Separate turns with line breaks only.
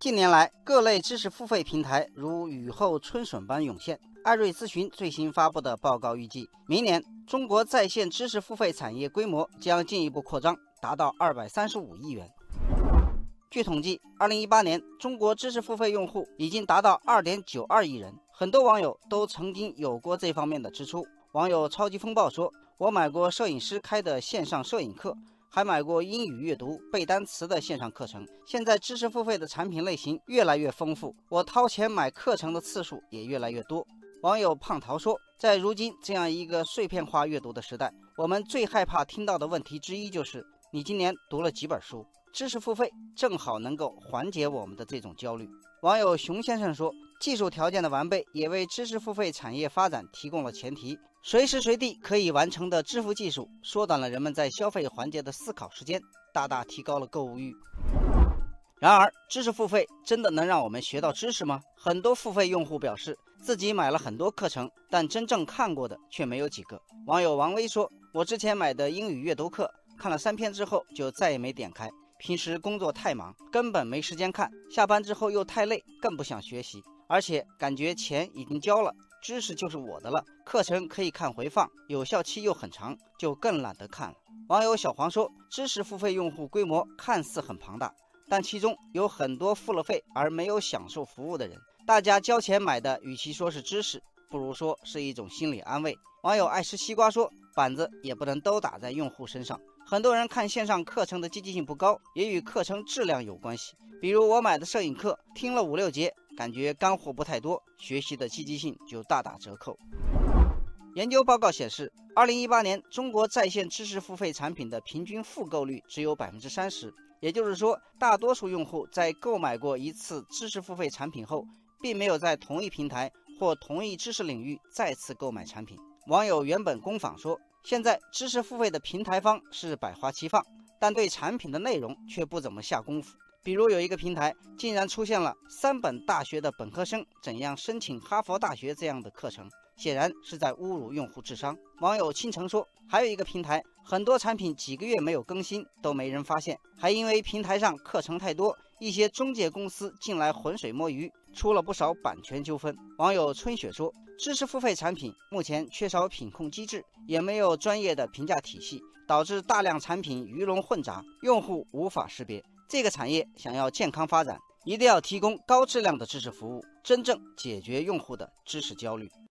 近年来，各类知识付费平台如雨后春笋般涌现。艾瑞咨询最新发布的报告预计，明年中国在线知识付费产业规模将进一步扩张，达到二百三十五亿元。据统计，二零一八年中国知识付费用户已经达到二点九二亿人。很多网友都曾经有过这方面的支出。网友超级风暴说：“我买过摄影师开的线上摄影课，还买过英语阅读、背单词的线上课程。现在知识付费的产品类型越来越丰富，我掏钱买课程的次数也越来越多。”网友胖桃说：“在如今这样一个碎片化阅读的时代，我们最害怕听到的问题之一就是‘你今年读了几本书’。”知识付费正好能够缓解我们的这种焦虑。网友熊先生说：“技术条件的完备也为知识付费产业发展提供了前提。随时随地可以完成的支付技术，缩短了人们在消费环节的思考时间，大大提高了购物欲。”然而，知识付费真的能让我们学到知识吗？很多付费用户表示自己买了很多课程，但真正看过的却没有几个。网友王威说：“我之前买的英语阅读课，看了三篇之后就再也没点开。”平时工作太忙，根本没时间看。下班之后又太累，更不想学习。而且感觉钱已经交了，知识就是我的了。课程可以看回放，有效期又很长，就更懒得看了。网友小黄说：“知识付费用户规模看似很庞大，但其中有很多付了费而没有享受服务的人。大家交钱买的，与其说是知识，不如说是一种心理安慰。”网友爱吃西瓜说：“板子也不能都打在用户身上。”很多人看线上课程的积极性不高，也与课程质量有关系。比如我买的摄影课，听了五六节，感觉干货不太多，学习的积极性就大打折扣。研究报告显示，二零一八年中国在线知识付费产品的平均复购率只有百分之三十，也就是说，大多数用户在购买过一次知识付费产品后，并没有在同一平台或同一知识领域再次购买产品。网友原本工坊说。现在知识付费的平台方是百花齐放，但对产品的内容却不怎么下功夫。比如有一个平台竟然出现了三本大学的本科生怎样申请哈佛大学这样的课程，显然是在侮辱用户智商。网友倾城说，还有一个平台，很多产品几个月没有更新都没人发现，还因为平台上课程太多，一些中介公司进来浑水摸鱼，出了不少版权纠纷。网友春雪说。知识付费产品目前缺少品控机制，也没有专业的评价体系，导致大量产品鱼龙混杂，用户无法识别。这个产业想要健康发展，一定要提供高质量的知识服务，真正解决用户的知识焦虑。